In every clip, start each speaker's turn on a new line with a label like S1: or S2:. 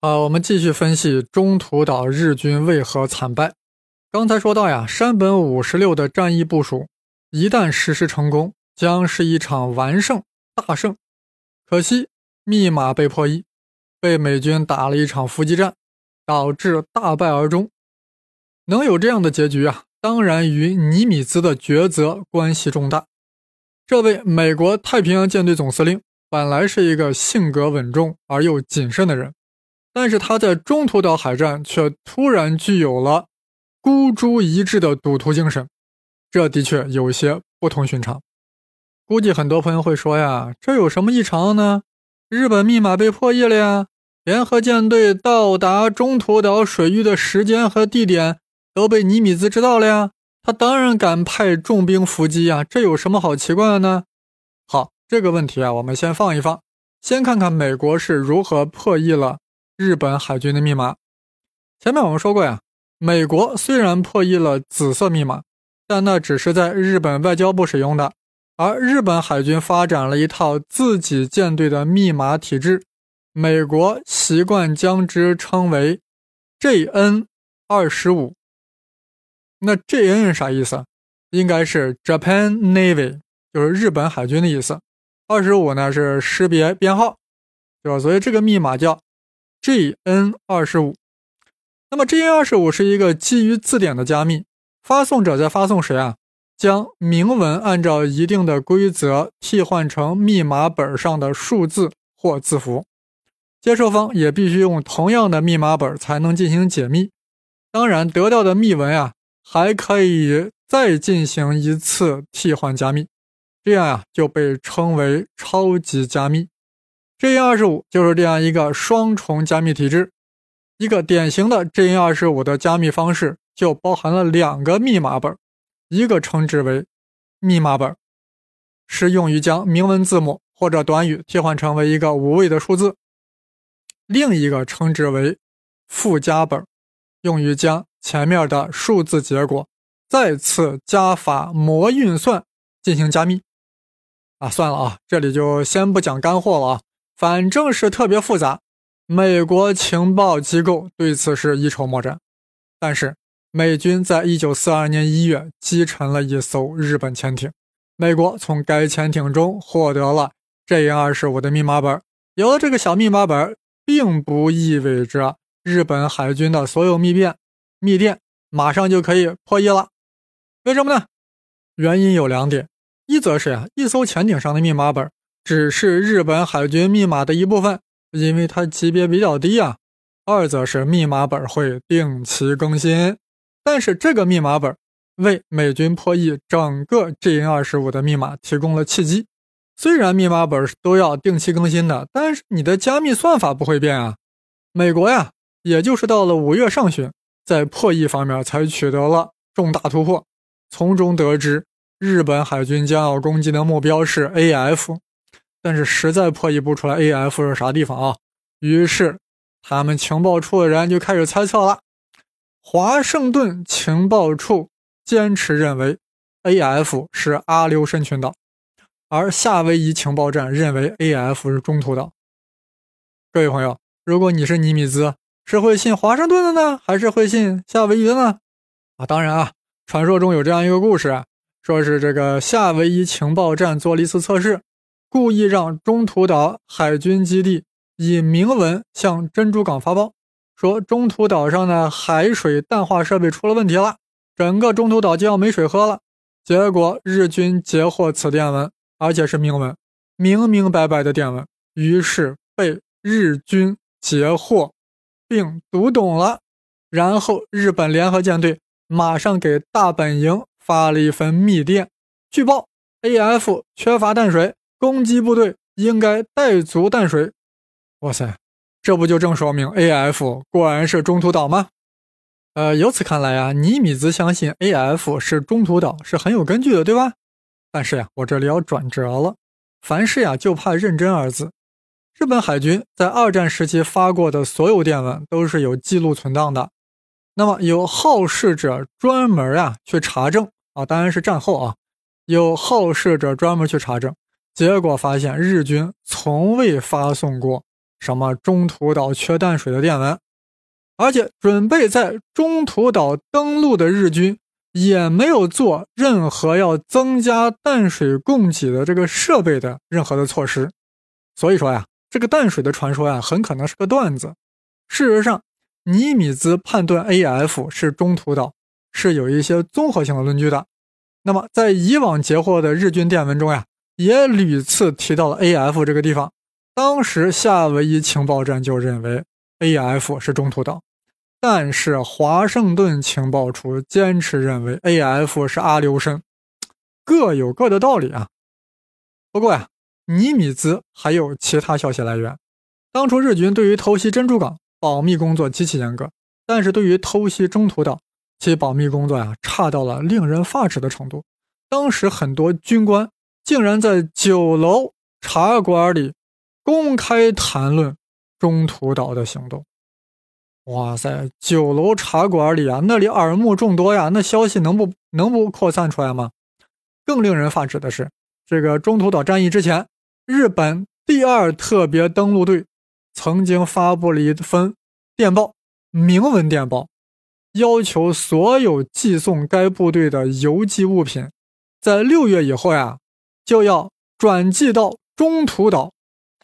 S1: 啊，我们继续分析中途岛日军为何惨败。刚才说到呀，山本五十六的战役部署，一旦实施成功，将是一场完胜大胜。可惜密码被破译，被美军打了一场伏击战，导致大败而终。能有这样的结局啊，当然与尼米兹的抉择关系重大。这位美国太平洋舰队总司令本来是一个性格稳重而又谨慎的人。但是他在中途岛海战却突然具有了孤注一掷的赌徒精神，这的确有些不同寻常。估计很多朋友会说呀，这有什么异常呢？日本密码被破译了呀，联合舰队到达中途岛水域的时间和地点都被尼米兹知道了呀，他当然敢派重兵伏击呀，这有什么好奇怪的呢？好，这个问题啊，我们先放一放，先看看美国是如何破译了。日本海军的密码，前面我们说过呀，美国虽然破译了紫色密码，但那只是在日本外交部使用的，而日本海军发展了一套自己舰队的密码体制，美国习惯将之称为 JN 二十五。那 JN 啥意思？应该是 Japan Navy，就是日本海军的意思。二十五呢是识别编号，对吧？所以这个密码叫。G N 二十五，那么 G N 二十五是一个基于字典的加密。发送者在发送时啊，将明文按照一定的规则替换成密码本上的数字或字符，接收方也必须用同样的密码本才能进行解密。当然，得到的密文啊，还可以再进行一次替换加密，这样呀就被称为超级加密。JN 二十五就是这样一个双重加密体制，一个典型的 JN 二十五的加密方式就包含了两个密码本，一个称之为密码本，是用于将明文字母或者短语替换成为一个五位的数字；另一个称之为附加本，用于将前面的数字结果再次加法模运算进行加密。啊，算了啊，这里就先不讲干货了啊。反正是特别复杂，美国情报机构对此是一筹莫展。但是美军在一九四二年一月击沉了一艘日本潜艇，美国从该潜艇中获得了 J 二十五的密码本。有了这个小密码本，并不意味着日本海军的所有密电密电马上就可以破译了。为什么呢？原因有两点：一则是呀，一艘潜艇上的密码本。只是日本海军密码的一部分，因为它级别比较低啊。二则是密码本会定期更新，但是这个密码本为美军破译整个 JN 二十五的密码提供了契机。虽然密码本都要定期更新的，但是你的加密算法不会变啊。美国呀，也就是到了五月上旬，在破译方面才取得了重大突破，从中得知日本海军将要攻击的目标是 AF。但是实在破译不出来 AF 是啥地方啊？于是他们情报处的人就开始猜测了。华盛顿情报处坚持认为 AF 是阿留申群岛，而夏威夷情报站认为 AF 是中途岛。各位朋友，如果你是尼米兹，是会信华盛顿的呢，还是会信夏威夷的呢？啊，当然啊，传说中有这样一个故事，说是这个夏威夷情报站做了一次测试。故意让中途岛海军基地以明文向珍珠港发报，说中途岛上的海水淡化设备出了问题了，整个中途岛就要没水喝了。结果日军截获此电文，而且是明文，明明白白的电文，于是被日军截获并读懂了。然后日本联合舰队马上给大本营发了一份密电，据报 AF 缺乏淡水。攻击部队应该带足淡水。哇塞，这不就正说明 AF 果然是中途岛吗？呃，由此看来啊，尼米兹相信 AF 是中途岛是很有根据的，对吧？但是呀，我这里要转折了。凡事呀，就怕认真二字。日本海军在二战时期发过的所有电文都是有记录存档的。那么有好事者专门啊去查证啊，当然是战后啊，有好事者专门去查证。结果发现，日军从未发送过什么中途岛缺淡水的电文，而且准备在中途岛登陆的日军也没有做任何要增加淡水供给的这个设备的任何的措施。所以说呀，这个淡水的传说呀，很可能是个段子。事实上，尼米兹判断 A F 是中途岛是有一些综合性的论据的。那么，在以往截获的日军电文中呀，也屡次提到了 A F 这个地方。当时夏威夷情报站就认为 A F 是中途岛，但是华盛顿情报处坚持认为 A F 是阿留申，各有各的道理啊。不过呀，尼米兹还有其他消息来源。当初日军对于偷袭珍珠港保密工作极其严格，但是对于偷袭中途岛，其保密工作呀，差到了令人发指的程度。当时很多军官竟然在酒楼茶馆里公开谈论中途岛的行动。哇塞，酒楼茶馆里啊，那里耳目众多呀，那消息能不能不扩散出来吗？更令人发指的是，这个中途岛战役之前，日本第二特别登陆队曾经发布了一份电报，明文电报。要求所有寄送该部队的邮寄物品，在六月以后呀，就要转寄到中途岛。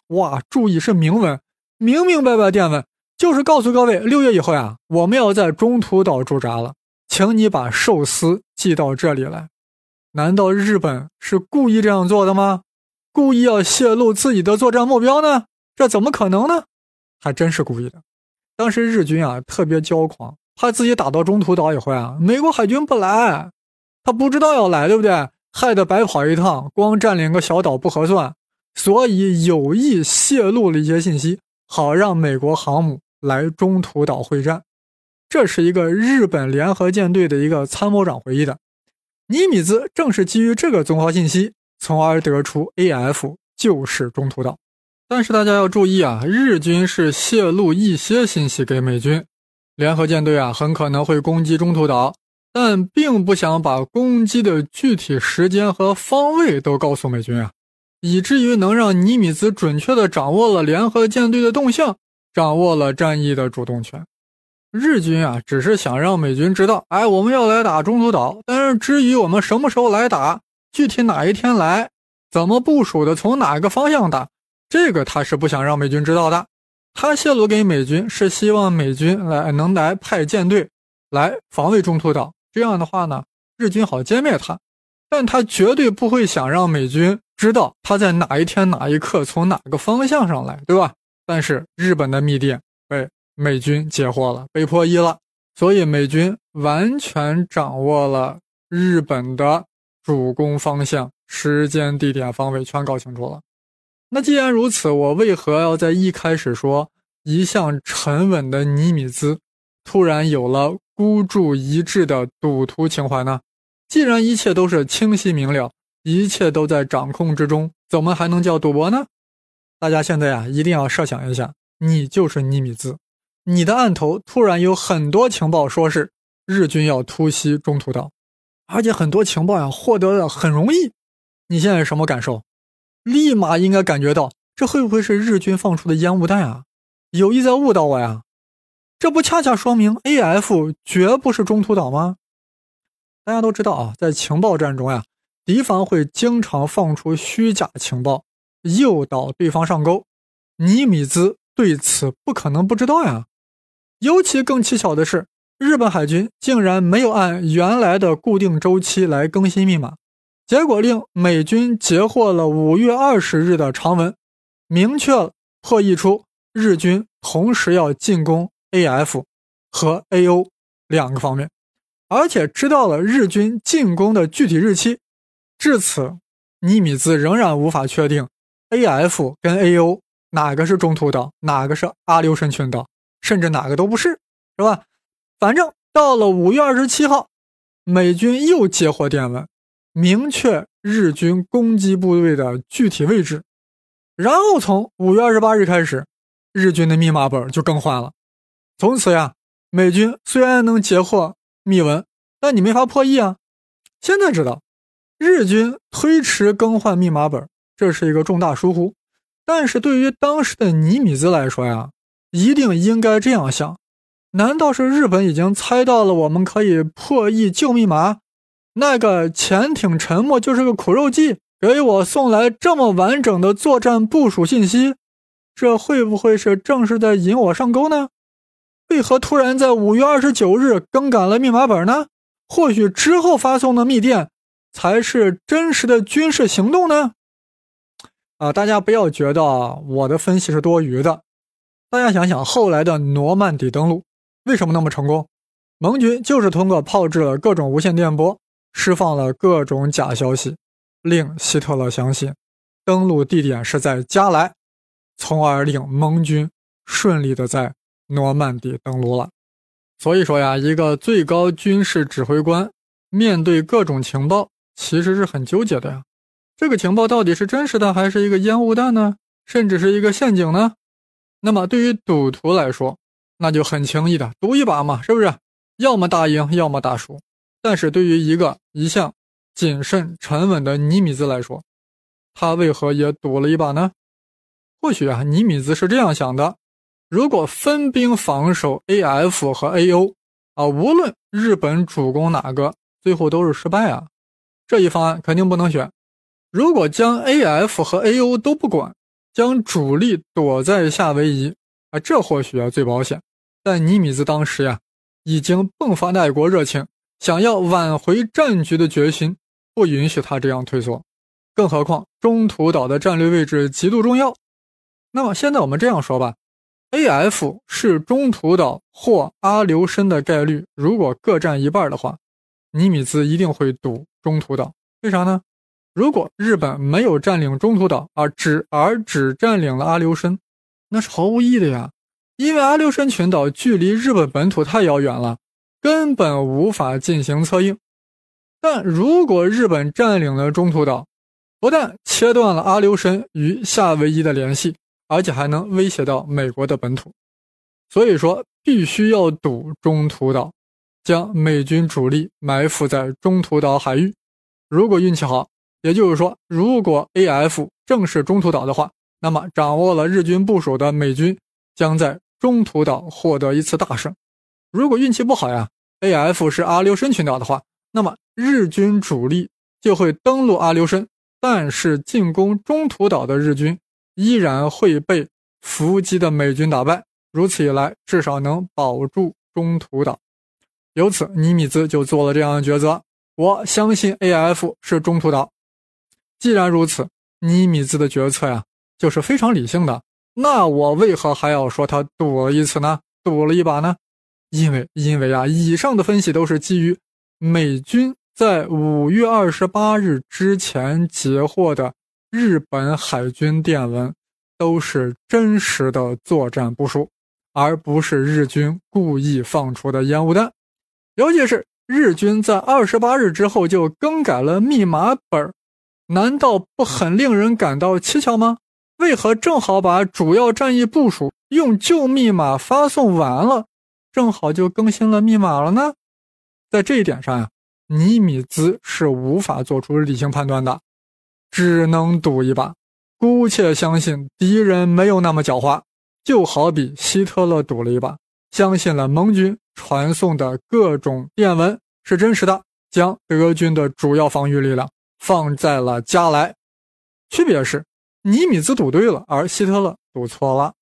S1: 哇，注意是明文，明明白白电文，就是告诉各位，六月以后呀，我们要在中途岛驻扎了，请你把寿司寄到这里来。难道日本是故意这样做的吗？故意要泄露自己的作战目标呢？这怎么可能呢？还真是故意的。当时日军啊，特别骄狂。怕自己打到中途岛以后啊，美国海军不来，他不知道要来，对不对？害得白跑一趟，光占领个小岛不合算，所以有意泄露了一些信息，好让美国航母来中途岛会战。这是一个日本联合舰队的一个参谋长回忆的。尼米兹正是基于这个综合信息，从而得出 A.F 就是中途岛。但是大家要注意啊，日军是泄露一些信息给美军。联合舰队啊，很可能会攻击中途岛，但并不想把攻击的具体时间和方位都告诉美军啊，以至于能让尼米兹准确地掌握了联合舰队的动向，掌握了战役的主动权。日军啊，只是想让美军知道，哎，我们要来打中途岛，但是至于我们什么时候来打，具体哪一天来，怎么部署的，从哪个方向打，这个他是不想让美军知道的。他泄露给美军是希望美军来能来派舰队来防卫中途岛，这样的话呢，日军好歼灭他。但他绝对不会想让美军知道他在哪一天哪一刻从哪个方向上来，对吧？但是日本的密电被美军截获了，被破译了，所以美军完全掌握了日本的主攻方向、时间、地点、方位，全搞清楚了。那既然如此，我为何要在一开始说一向沉稳的尼米兹突然有了孤注一掷的赌徒情怀呢？既然一切都是清晰明了，一切都在掌控之中，怎么还能叫赌博呢？大家现在呀，一定要设想一下，你就是尼米兹，你的案头突然有很多情报说是日军要突袭中途岛，而且很多情报呀获得的很容易，你现在什么感受？立马应该感觉到，这会不会是日军放出的烟雾弹啊？有意在误导我呀？这不恰恰说明 A F 绝不是中途岛吗？大家都知道啊，在情报战中呀，敌方会经常放出虚假情报，诱导对方上钩。尼米兹对此不可能不知道呀。尤其更蹊跷的是，日本海军竟然没有按原来的固定周期来更新密码。结果令美军截获了五月二十日的长文，明确破译出日军同时要进攻 A F 和 A O 两个方面，而且知道了日军进攻的具体日期。至此，尼米兹仍然无法确定 A F 跟 A O 哪个是中途岛，哪个是阿留申群岛，甚至哪个都不是，是吧？反正到了五月二十七号，美军又接获电文。明确日军攻击部队的具体位置，然后从五月二十八日开始，日军的密码本就更换了。从此呀，美军虽然能截获密文，但你没法破译啊。现在知道，日军推迟更换密码本，这是一个重大疏忽。但是对于当时的尼米兹来说呀，一定应该这样想：难道是日本已经猜到了我们可以破译旧密码？那个潜艇沉没就是个苦肉计，给我送来这么完整的作战部署信息，这会不会是正是在引我上钩呢？为何突然在五月二十九日更改了密码本呢？或许之后发送的密电才是真实的军事行动呢？啊，大家不要觉得我的分析是多余的。大家想想，后来的诺曼底登陆为什么那么成功？盟军就是通过炮制了各种无线电波，释放了各种假消息，令希特勒相信登陆地点是在加莱，从而令盟军顺利的在诺曼底登陆了。所以说呀，一个最高军事指挥官面对各种情报，其实是很纠结的呀。这个情报到底是真实的，还是一个烟雾弹呢？甚至是一个陷阱呢？那么对于赌徒来说，那就很轻易的赌一把嘛，是不是？要么打赢，要么打输。但是对于一个一向谨慎沉稳的尼米兹来说，他为何也赌了一把呢？或许啊，尼米兹是这样想的：如果分兵防守 A F 和 A O 啊，无论日本主攻哪个，最后都是失败啊。这一方案肯定不能选。如果将 A F 和 A O 都不管，将主力躲在夏威夷啊，这或许啊最保险。但尼米兹当时呀，已经迸发的爱国热情，想要挽回战局的决心，不允许他这样退缩。更何况中途岛的战略位置极度重要。那么现在我们这样说吧，A F 是中途岛或阿留申的概率，如果各占一半的话，尼米兹一定会赌中途岛。为啥呢？如果日本没有占领中途岛，而只而只占领了阿留申，那是毫无意义的呀。因为阿留申群岛距离日本本土太遥远了，根本无法进行策应。但如果日本占领了中途岛，不但切断了阿留申与夏威夷的联系，而且还能威胁到美国的本土。所以说，必须要堵中途岛，将美军主力埋伏在中途岛海域。如果运气好。也就是说，如果 A F 正是中途岛的话，那么掌握了日军部署的美军将在中途岛获得一次大胜。如果运气不好呀，A F 是阿留申群岛的话，那么日军主力就会登陆阿留申，但是进攻中途岛的日军依然会被伏击的美军打败。如此一来，至少能保住中途岛。由此，尼米兹就做了这样的抉择：我相信 A F 是中途岛。既然如此，尼米兹的决策呀，就是非常理性的。那我为何还要说他赌了一次呢？赌了一把呢？因为，因为啊，以上的分析都是基于美军在五月二十八日之前截获的日本海军电文，都是真实的作战部署，而不是日军故意放出的烟雾弹。尤其是日军在二十八日之后就更改了密码本难道不很令人感到蹊跷吗？为何正好把主要战役部署用旧密码发送完了，正好就更新了密码了呢？在这一点上呀，尼米兹是无法做出理性判断的，只能赌一把，姑且相信敌人没有那么狡猾。就好比希特勒赌了一把，相信了盟军传送的各种电文是真实的，将德军的主要防御力量。放在了加莱，区别是尼米兹赌对了，而希特勒赌错了。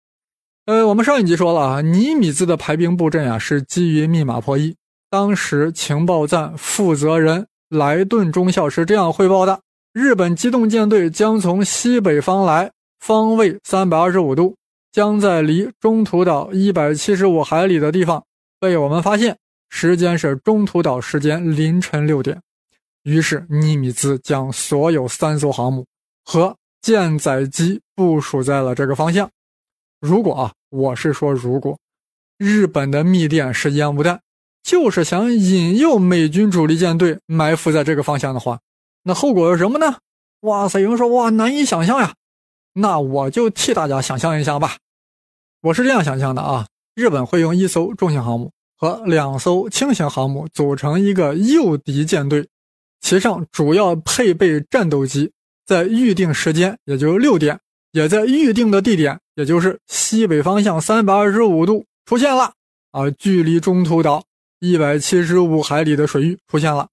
S1: 呃，我们上一集说了啊，尼米兹的排兵布阵啊是基于密码破译。当时情报站负责人莱顿中校是这样汇报的：日本机动舰队将从西北方来，方位三百二十五度，将在离中途岛一百七十五海里的地方被我们发现，时间是中途岛时间凌晨六点。于是，尼米兹将所有三艘航母和舰载机部署在了这个方向。如果啊，我是说，如果日本的密电是烟雾弹，就是想引诱美军主力舰队埋伏在这个方向的话，那后果是什么呢？哇塞，有人说哇，难以想象呀。那我就替大家想象一下吧。我是这样想象的啊，日本会用一艘重型航母和两艘轻型航母组成一个诱敌舰队。其上主要配备战斗机，在预定时间，也就是六点，也在预定的地点，也就是西北方向三百二十五度出现了。啊，距离中途岛一百七十五海里的水域出现了。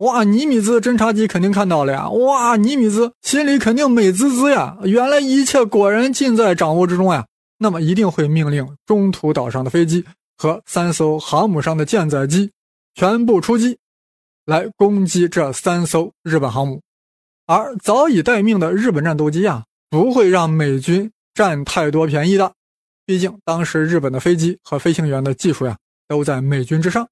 S1: 哇，尼米兹侦察机肯定看到了呀！哇，尼米兹心里肯定美滋滋呀！原来一切果然尽在掌握之中呀！那么一定会命令中途岛上的飞机和三艘航母上的舰载机全部出击，来攻击这三艘日本航母。而早已待命的日本战斗机啊，不会让美军占太多便宜的。毕竟当时日本的飞机和飞行员的技术呀，都在美军之上。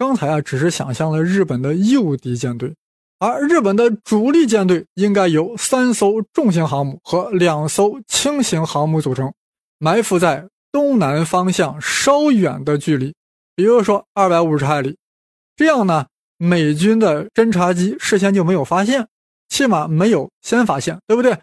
S1: 刚才啊，只是想象了日本的诱敌舰队，而日本的主力舰队应该由三艘重型航母和两艘轻型航母组成，埋伏在东南方向稍远的距离，比如说二百五十海里。这样呢，美军的侦察机事先就没有发现，起码没有先发现，对不对？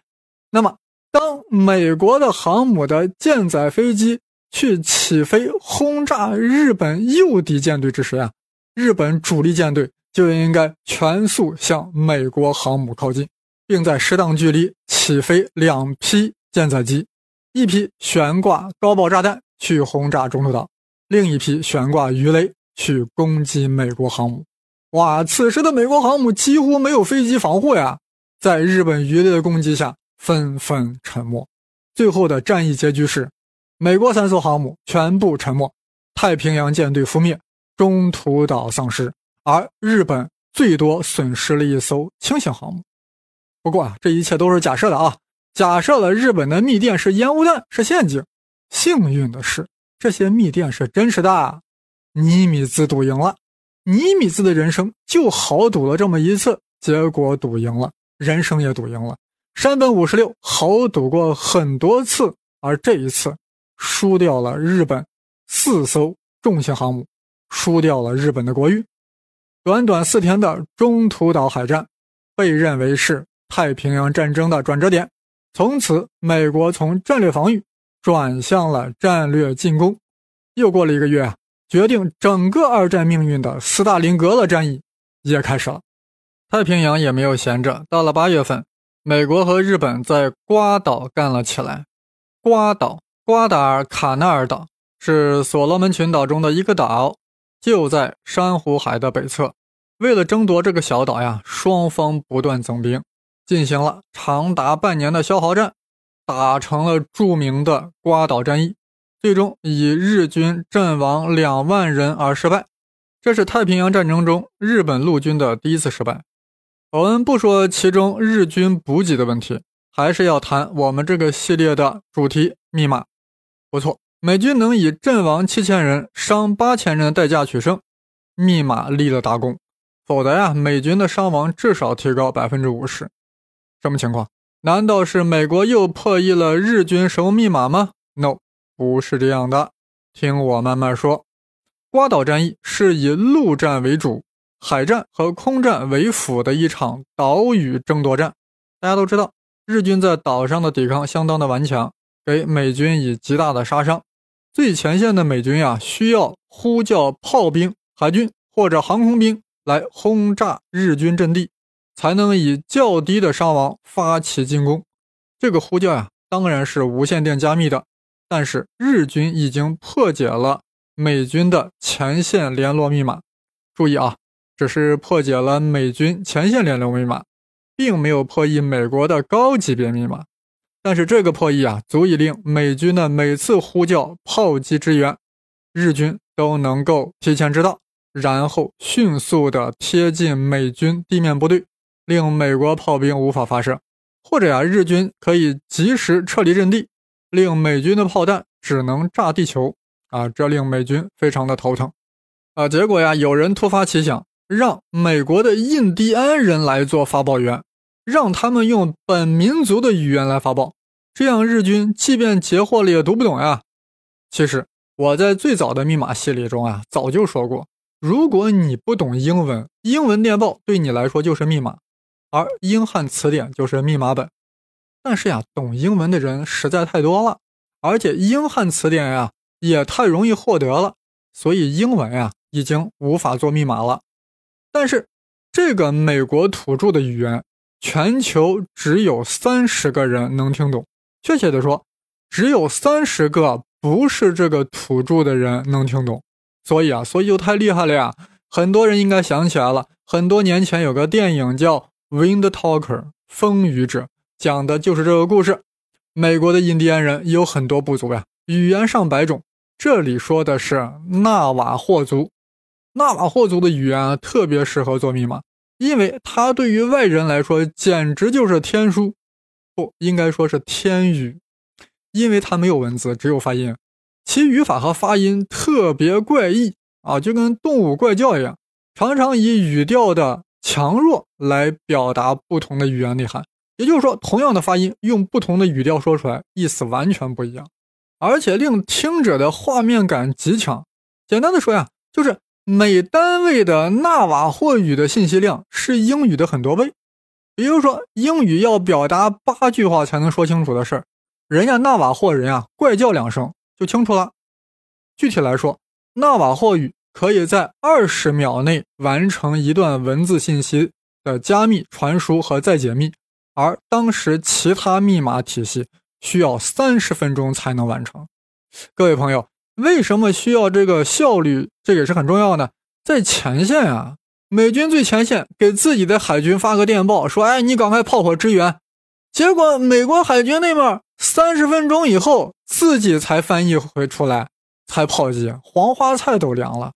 S1: 那么，当美国的航母的舰载飞机去起飞轰炸日本诱敌舰队之时呀。日本主力舰队就应该全速向美国航母靠近，并在适当距离起飞两批舰载机，一批悬挂高爆炸弹去轰炸中途岛，另一批悬挂鱼雷去攻击美国航母。哇，此时的美国航母几乎没有飞机防护呀，在日本鱼雷的攻击下纷纷沉没。最后的战役结局是，美国三艘航母全部沉没，太平洋舰队覆灭。中途岛丧失，而日本最多损失了一艘轻型航母。不过啊，这一切都是假设的啊。假设了日本的密电是烟雾弹，是陷阱。幸运的是，这些密电是真实的。尼米兹赌赢了，尼米兹的人生就好赌了这么一次，结果赌赢了，人生也赌赢了。山本五十六好赌过很多次，而这一次输掉了日本四艘重型航母。输掉了日本的国誉。短短四天的中途岛海战，被认为是太平洋战争的转折点。从此，美国从战略防御转向了战略进攻。又过了一个月，决定整个二战命运的斯大林格勒战役也开始了。太平洋也没有闲着。到了八月份，美国和日本在瓜岛干了起来。瓜岛，瓜达尔卡纳尔岛是所罗门群岛中的一个岛。就在珊瑚海的北侧，为了争夺这个小岛呀，双方不断增兵，进行了长达半年的消耗战，打成了著名的瓜岛战役，最终以日军阵亡两万人而失败。这是太平洋战争中日本陆军的第一次失败。我们不说其中日军补给的问题，还是要谈我们这个系列的主题密码。不错。美军能以阵亡七千人、伤八千人的代价取胜，密码立了大功。否则呀，美军的伤亡至少提高百分之五十。什么情况？难道是美国又破译了日军什么密码吗？No，不是这样的。听我慢慢说。瓜岛战役是以陆战为主、海战和空战为辅的一场岛屿争夺战。大家都知道，日军在岛上的抵抗相当的顽强，给美军以极大的杀伤。最前线的美军呀，需要呼叫炮兵、海军或者航空兵来轰炸日军阵地，才能以较低的伤亡发起进攻。这个呼叫呀，当然是无线电加密的。但是日军已经破解了美军的前线联络密码。注意啊，只是破解了美军前线联络密码，并没有破译美国的高级别密码。但是这个破译啊，足以令美军的每次呼叫炮击支援，日军都能够提前知道，然后迅速的贴近美军地面部队，令美国炮兵无法发射，或者呀，日军可以及时撤离阵地，令美军的炮弹只能炸地球啊，这令美军非常的头疼啊。结果呀，有人突发奇想，让美国的印第安人来做发报员，让他们用本民族的语言来发报。这样，日军即便截获了也读不懂呀。其实我在最早的密码系列中啊，早就说过，如果你不懂英文，英文电报对你来说就是密码，而英汉词典就是密码本。但是呀，懂英文的人实在太多了，而且英汉词典呀也太容易获得了，所以英文呀已经无法做密码了。但是这个美国土著的语言，全球只有三十个人能听懂。确切的说，只有三十个不是这个土著的人能听懂。所以啊，所以就太厉害了呀！很多人应该想起来了，很多年前有个电影叫《Wind Talker》风语者，讲的就是这个故事。美国的印第安人有很多部族呀，语言上百种。这里说的是纳瓦霍族。纳瓦霍族的语言啊，特别适合做密码，因为它对于外人来说简直就是天书，不应该说是天语，因为它没有文字，只有发音。其语法和发音特别怪异啊，就跟动物怪叫一样，常常以语调的强弱来表达不同的语言内涵。也就是说，同样的发音，用不同的语调说出来，意思完全不一样，而且令听者的画面感极强。简单的说呀，就是每单位的纳瓦霍语的信息量是英语的很多倍。比如说，英语要表达八句话才能说清楚的事儿，人家纳瓦霍人啊，怪叫两声。就清楚了。具体来说，纳瓦霍语可以在二十秒内完成一段文字信息的加密、传输和再解密，而当时其他密码体系需要三十分钟才能完成。各位朋友，为什么需要这个效率？这也是很重要的。在前线啊，美军最前线给自己的海军发个电报，说：“哎，你赶快炮火支援。”结果美国海军那边三十分钟以后。自己才翻译回出来，才炮击，黄花菜都凉了。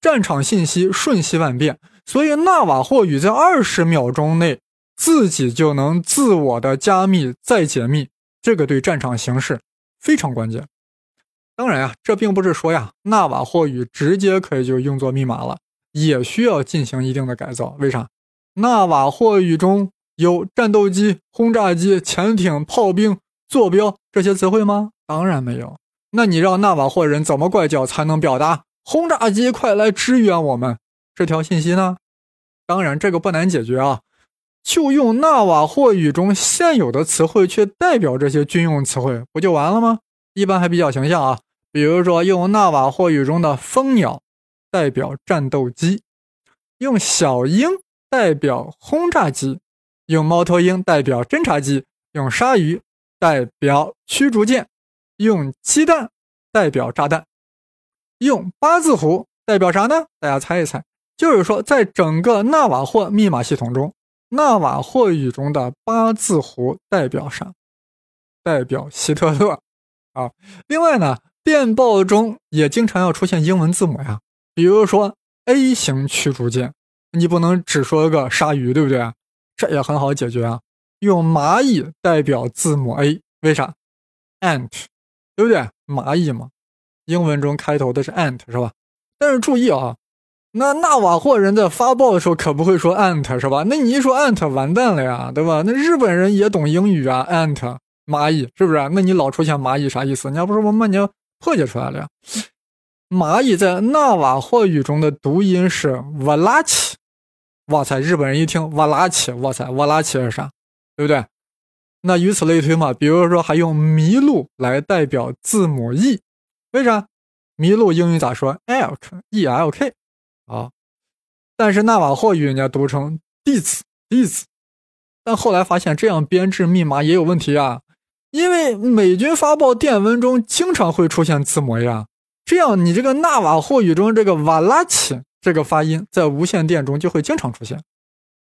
S1: 战场信息瞬息万变，所以纳瓦霍语在二十秒钟内自己就能自我的加密再解密，这个对战场形势非常关键。当然呀，这并不是说呀，纳瓦霍语直接可以就用作密码了，也需要进行一定的改造。为啥？纳瓦霍语中有战斗机、轰炸机、潜艇、炮兵、坐标这些词汇吗？当然没有，那你让纳瓦霍人怎么怪叫才能表达轰炸机快来支援我们这条信息呢？当然这个不难解决啊，就用纳瓦霍语中现有的词汇去代表这些军用词汇，不就完了吗？一般还比较形象啊，比如说用纳瓦霍语中的蜂鸟代表战斗机，用小鹰代表轰炸机，用猫头鹰代表侦察机，用鲨鱼代表驱逐舰。用鸡蛋代表炸弹，用八字胡代表啥呢？大家猜一猜。就是说，在整个纳瓦霍密码系统中，纳瓦霍语中的八字胡代表啥？代表希特勒啊。另外呢，电报中也经常要出现英文字母呀，比如说 A 型驱逐舰，你不能只说个鲨鱼，对不对？这也很好解决啊，用蚂蚁代表字母 A，为啥？Ant。对不对？蚂蚁嘛，英文中开头的是 ant 是吧？但是注意啊，那纳瓦霍人在发报的时候可不会说 ant 是吧？那你一说 ant 完蛋了呀，对吧？那日本人也懂英语啊，ant 蚂蚁是不是？那你老出现蚂蚁啥意思？你要不是我们你破解出来了呀？蚂蚁在纳瓦霍语中的读音是瓦拉奇，哇塞！日本人一听瓦拉奇，哇塞，瓦拉奇是啥？对不对？那以此类推嘛，比如说还用麋鹿来代表字母 E，为啥？麋鹿英语咋说？elk，e l k，啊，但是纳瓦霍语人家读成 dis，dis，但后来发现这样编制密码也有问题啊，因为美军发报电文中经常会出现字母呀，这样你这个纳瓦霍语中这个瓦拉奇这个发音在无线电中就会经常出现。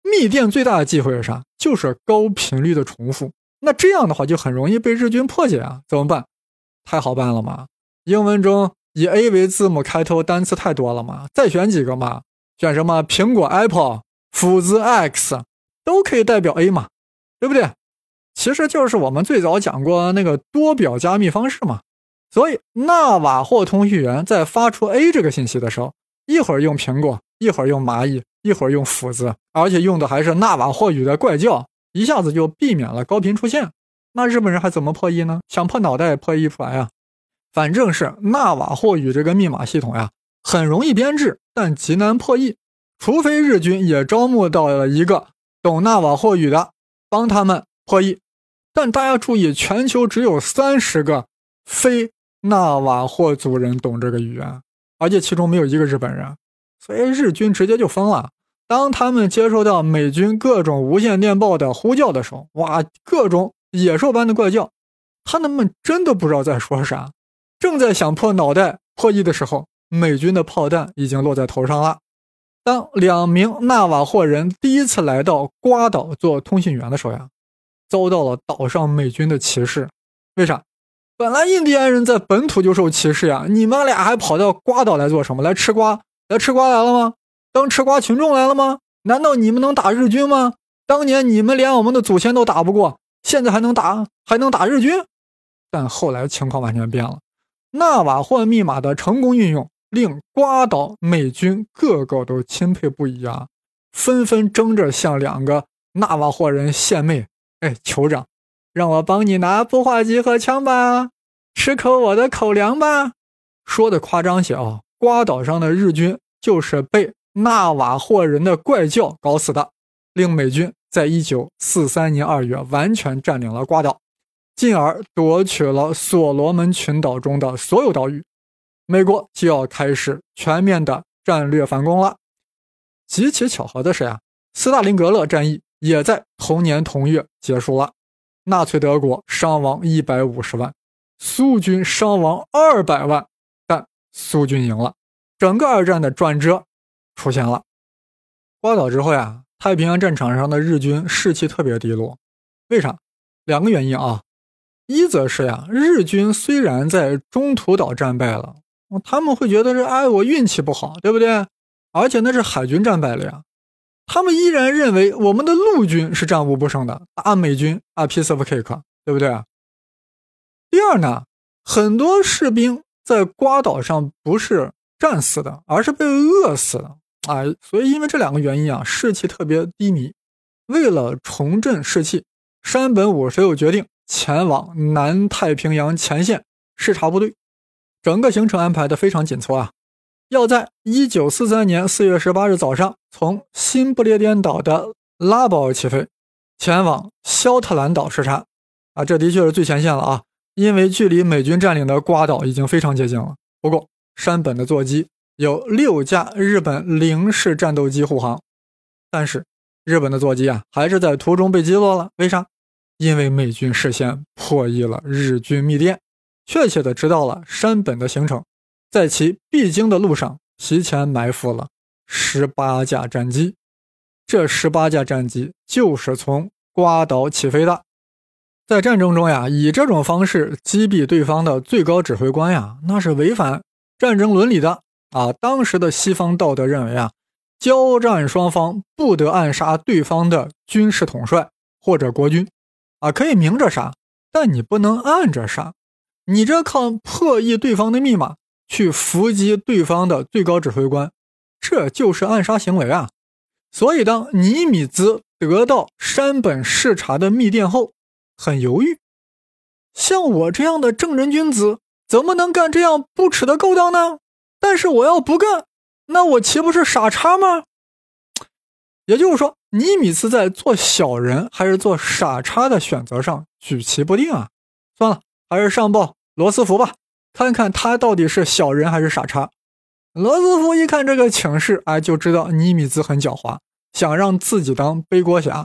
S1: 密电最大的忌讳是啥？就是高频率的重复。那这样的话就很容易被日军破解啊，怎么办？太好办了嘛！英文中以 A 为字母开头单词太多了嘛，再选几个嘛，选什么苹果 Apple、斧子 X 都可以代表 A 嘛，对不对？其实就是我们最早讲过那个多表加密方式嘛。所以纳瓦霍通讯员在发出 A 这个信息的时候，一会儿用苹果，一会儿用蚂蚁，一会儿用斧子，而且用的还是纳瓦霍语的怪叫。一下子就避免了高频出现，那日本人还怎么破译呢？想破脑袋也破译不出来呀。反正是纳瓦霍语这个密码系统呀，很容易编制，但极难破译。除非日军也招募到了一个懂纳瓦霍语的，帮他们破译。但大家注意，全球只有三十个非纳瓦霍族人懂这个语言，而且其中没有一个日本人，所以日军直接就疯了。当他们接收到美军各种无线电报的呼叫的时候，哇，各种野兽般的怪叫，他们真的不知道在说啥，正在想破脑袋破译的时候，美军的炮弹已经落在头上了。当两名纳瓦霍人第一次来到瓜岛做通信员的时候呀，遭到了岛上美军的歧视。为啥？本来印第安人在本土就受歧视呀，你们俩还跑到瓜岛来做什么？来吃瓜？来吃瓜来了吗？当吃瓜群众来了吗？难道你们能打日军吗？当年你们连我们的祖先都打不过，现在还能打？还能打日军？但后来情况完全变了，纳瓦霍密码的成功运用，令瓜岛美军个个都钦佩不已啊，纷纷争着向两个纳瓦霍人献媚。哎，酋长，让我帮你拿步话机和枪吧，吃口我的口粮吧。说的夸张些啊，瓜岛上的日军就是被纳瓦霍人的怪叫搞死的，令美军在一九四三年二月完全占领了瓜岛。进而夺取了所罗门群岛中的所有岛屿，美国就要开始全面的战略反攻了。极其巧合的是呀，斯大林格勒战役也在同年同月结束了，纳粹德国伤亡一百五十万，苏军伤亡二百万，但苏军赢了，整个二战的转折出现了。瓜岛之后呀，太平洋战场上的日军士气特别低落，为啥？两个原因啊。一则是呀，日军虽然在中途岛战败了，他们会觉得是哎，我运气不好，对不对？而且那是海军战败了呀，他们依然认为我们的陆军是战无不胜的，打美军啊，piece of cake，对不对啊？第二呢，很多士兵在瓜岛上不是战死的，而是被饿死的啊，所以因为这两个原因啊，士气特别低迷。为了重振士气，山本五十六决定。前往南太平洋前线视察部队，整个行程安排的非常紧凑啊！要在一九四三年四月十八日早上从新不列颠岛的拉堡起飞，前往肖特兰岛视察啊！这的确是最前线了啊！因为距离美军占领的瓜岛已经非常接近了。不过山本的座机有六架日本零式战斗机护航，但是日本的座机啊还是在途中被击落了。为啥？因为美军事先破译了日军密电，确切的知道了山本的行程，在其必经的路上提前埋伏了十八架战机。这十八架战机就是从瓜岛起飞的。在战争中呀，以这种方式击毙对方的最高指挥官呀，那是违反战争伦理的啊！当时的西方道德认为啊，交战双方不得暗杀对方的军事统帅或者国军。啊，可以明着杀，但你不能暗着杀。你这靠破译对方的密码去伏击对方的最高指挥官，这就是暗杀行为啊！所以，当尼米兹得到山本视察的密电后，很犹豫。像我这样的正人君子，怎么能干这样不耻的勾当呢？但是我要不干，那我岂不是傻叉吗？也就是说。尼米兹在做小人还是做傻叉的选择上举棋不定啊！算了，还是上报罗斯福吧，看看他到底是小人还是傻叉。罗斯福一看这个请示，哎，就知道尼米兹很狡猾，想让自己当背锅侠。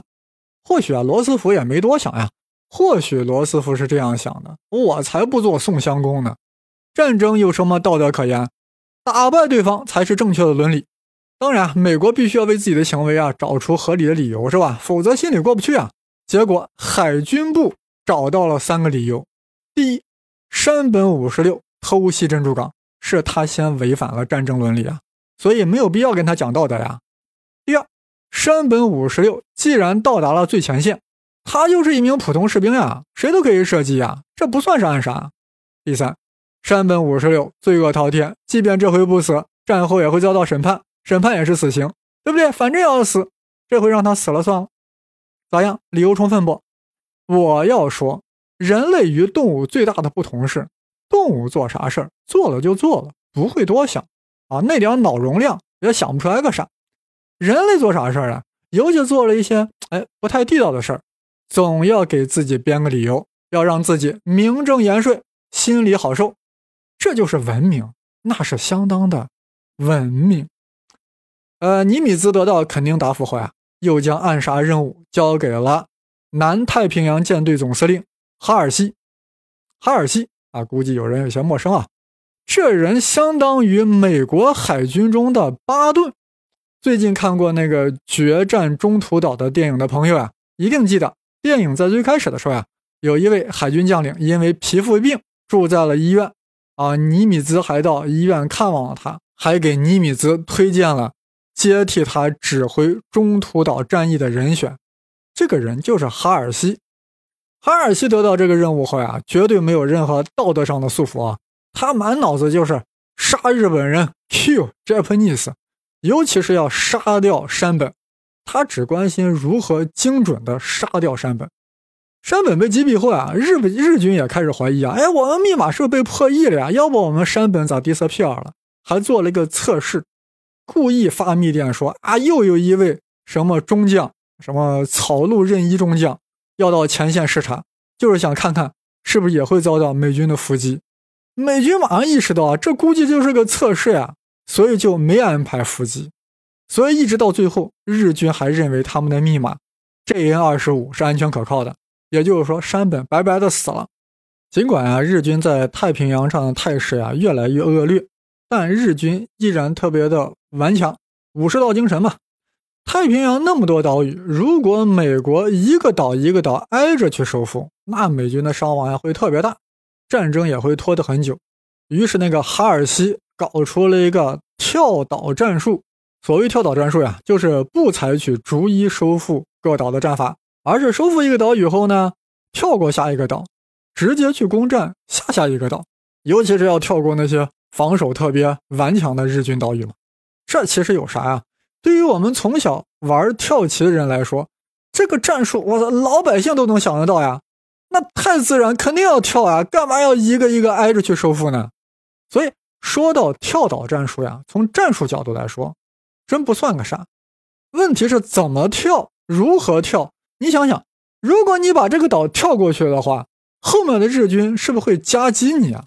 S1: 或许啊，罗斯福也没多想呀。或许罗斯福是这样想的：我才不做宋襄公呢！战争有什么道德可言？打败对方才是正确的伦理。当然，美国必须要为自己的行为啊找出合理的理由，是吧？否则心里过不去啊。结果海军部找到了三个理由：第一，山本五十六偷袭珍珠港，是他先违反了战争伦理啊，所以没有必要跟他讲道德呀；第二，山本五十六既然到达了最前线，他就是一名普通士兵呀，谁都可以射击呀，这不算是暗杀；第三，山本五十六罪恶滔天，即便这回不死，战后也会遭到审判。审判也是死刑，对不对？反正要死，这回让他死了算了，咋样？理由充分不？我要说，人类与动物最大的不同是，动物做啥事儿做了就做了，不会多想啊，那点脑容量也想不出来个啥。人类做啥事儿啊？尤其做了一些哎不太地道的事儿，总要给自己编个理由，要让自己名正言顺，心里好受。这就是文明，那是相当的文明。呃，尼米兹得到肯定答复后呀，又将暗杀任务交给了南太平洋舰队总司令哈尔西。哈尔西啊，估计有人有些陌生啊。这人相当于美国海军中的巴顿。最近看过那个《决战中途岛》的电影的朋友呀，一定记得电影在最开始的时候呀，有一位海军将领因为皮肤病住在了医院啊，尼米兹还到医院看望了他，还给尼米兹推荐了接替他指挥中途岛战役的人选，这个人就是哈尔西。哈尔西得到这个任务后呀，绝对没有任何道德上的束缚啊。他满脑子就是杀日本人，kill Japanese，尤其是要杀掉山本。他只关心如何精准的杀掉山本。山本被击毙后啊，日本日军也开始怀疑啊，哎，我们密码是不是被破译了呀？要不我们山本咋 disappear 了？还做了一个测试，故意发密电说啊，又有一位什么中将，什么草鹿任一中将要到前线视察，就是想看看是不是也会遭到美军的伏击。美军马上意识到啊，这估计就是个测试呀，所以就没安排伏击。所以一直到最后，日军还认为他们的密码 JN 二十五是安全可靠的。也就是说，山本白白的死了。尽管啊，日军在太平洋上的态势呀越来越恶劣，但日军依然特别的顽强，武士道精神嘛。太平洋那么多岛屿，如果美国一个岛一个岛挨着去收复，那美军的伤亡呀会特别大。战争也会拖得很久，于是那个哈尔西搞出了一个跳岛战术。所谓跳岛战术呀，就是不采取逐一收复各岛的战法，而是收复一个岛以后呢，跳过下一个岛，直接去攻占下下一个岛。尤其是要跳过那些防守特别顽强的日军岛屿嘛。这其实有啥呀？对于我们从小玩跳棋的人来说，这个战术，我操，老百姓都能想得到呀。那太自然，肯定要跳啊！干嘛要一个一个挨着去收复呢？所以说到跳岛战术呀，从战术角度来说，真不算个啥。问题是怎么跳，如何跳？你想想，如果你把这个岛跳过去的话，后面的日军是不是会夹击你啊？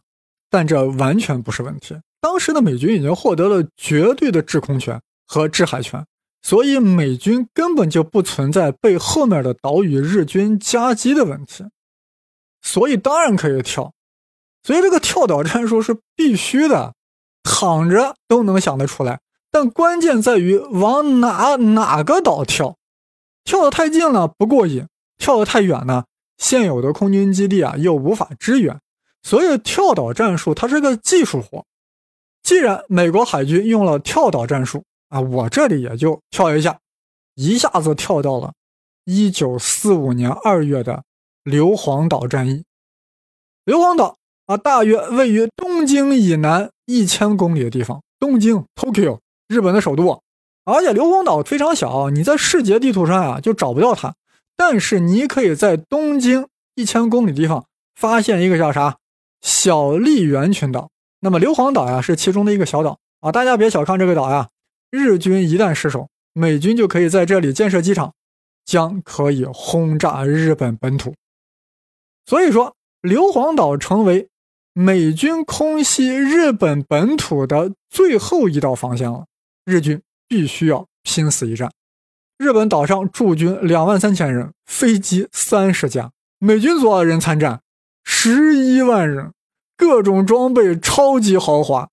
S1: 但这完全不是问题。当时的美军已经获得了绝对的制空权和制海权，所以美军根本就不存在被后面的岛屿日军夹击的问题。所以当然可以跳，所以这个跳岛战术是必须的，躺着都能想得出来。但关键在于往哪哪个岛跳，跳得太近了不过瘾，跳得太远呢，现有的空军基地啊又无法支援。所以跳岛战术它是个技术活。既然美国海军用了跳岛战术啊，我这里也就跳一下，一下子跳到了一九四五年二月的。硫磺岛战役，硫磺岛啊，大约位于东京以南一千公里的地方。东京 （Tokyo） 日本的首都，而且硫磺岛非常小，你在世界地图上啊就找不到它。但是你可以在东京一千公里地方发现一个叫啥小笠原群岛。那么硫磺岛呀是其中的一个小岛啊，大家别小看这个岛呀。日军一旦失守，美军就可以在这里建设机场，将可以轰炸日本本土。所以说，硫磺岛成为美军空袭日本本土的最后一道防线了。日军必须要拼死一战。日本岛上驻军两万三千人，飞机三十架，美军多少人参战？十一万人，各种装备超级豪华，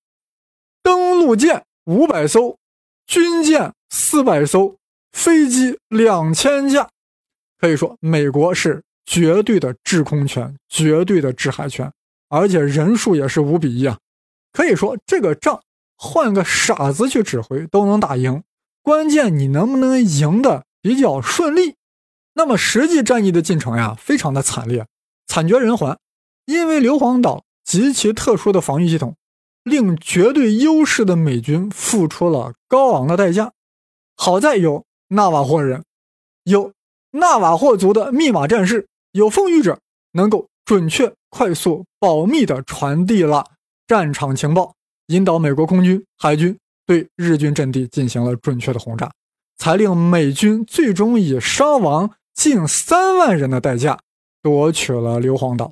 S1: 登陆舰五百艘，军舰四百艘，飞机两千架。可以说，美国是。绝对的制空权，绝对的制海权，而且人数也是五比一啊！可以说这个仗换个傻子去指挥都能打赢，关键你能不能赢得比较顺利。那么实际战役的进程呀，非常的惨烈，惨绝人寰。因为硫磺岛极其特殊的防御系统，令绝对优势的美军付出了高昂的代价。好在有纳瓦霍人，有纳瓦霍族的密码战士。有奉谕者能够准确、快速、保密地传递了战场情报，引导美国空军、海军对日军阵地进行了准确的轰炸，才令美军最终以伤亡近三万人的代价夺取了硫磺岛。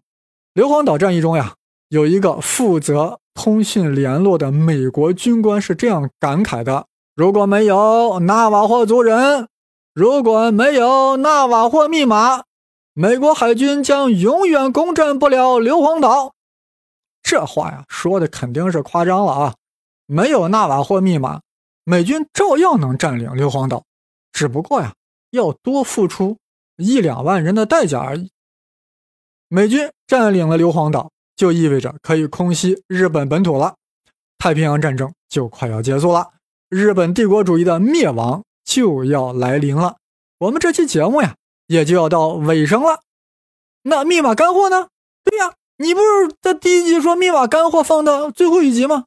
S1: 硫磺岛战役中呀，有一个负责通讯联络的美国军官是这样感慨的：“如果没有纳瓦霍族人，如果没有纳瓦霍密码。”美国海军将永远攻占不了硫磺岛。这话呀，说的肯定是夸张了啊！没有纳瓦霍密码，美军照样能占领硫磺岛，只不过呀，要多付出一两万人的代价而已。美军占领了硫磺岛，就意味着可以空袭日本本土了，太平洋战争就快要结束了，日本帝国主义的灭亡就要来临了。我们这期节目呀，也就要到尾声了。那密码干货呢？对呀。你不是在第一集说密码干货放到最后一集吗？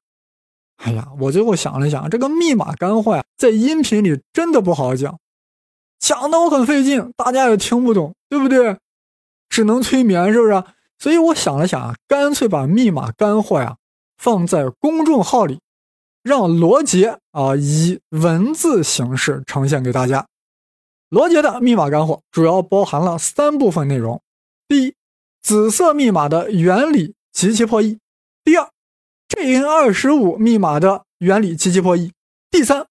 S1: 哎呀，我最后想了想，这个密码干货呀，在音频里真的不好讲，讲的我很费劲，大家也听不懂，对不对？只能催眠，是不是？所以我想了想啊，干脆把密码干货呀放在公众号里，让罗杰啊以文字形式呈现给大家。罗杰的密码干货主要包含了三部分内容，第一。紫色密码的原理及其破译。第二，JN 二十五密码的原理及其破译。第三，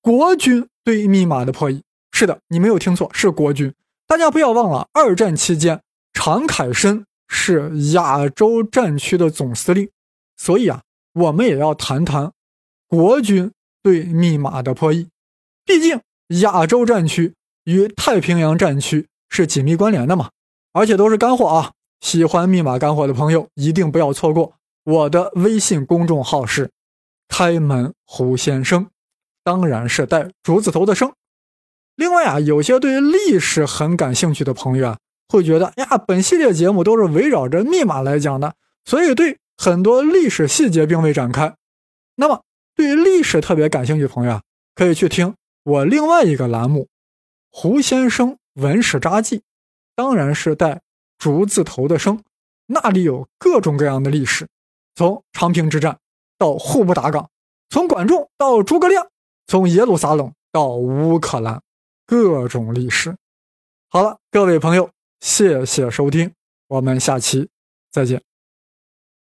S1: 国军对密码的破译。是的，你没有听错，是国军。大家不要忘了，二战期间常凯申是亚洲战区的总司令，所以啊，我们也要谈谈国军对密码的破译。毕竟亚洲战区与太平洋战区是紧密关联的嘛，而且都是干货啊。喜欢密码干货的朋友一定不要错过我的微信公众号是“开门胡先生”，当然是带竹字头的“生”。另外啊，有些对历史很感兴趣的朋友啊，会觉得呀，本系列节目都是围绕着密码来讲的，所以对很多历史细节并未展开。那么，对于历史特别感兴趣的朋友啊，可以去听我另外一个栏目《胡先生文史札记》，当然是带。竹字头的生，那里有各种各样的历史，从长平之战到户部打岗，从管仲到诸葛亮，从耶路撒冷到乌克兰，各种历史。好了，各位朋友，谢谢收听，我们下期再见。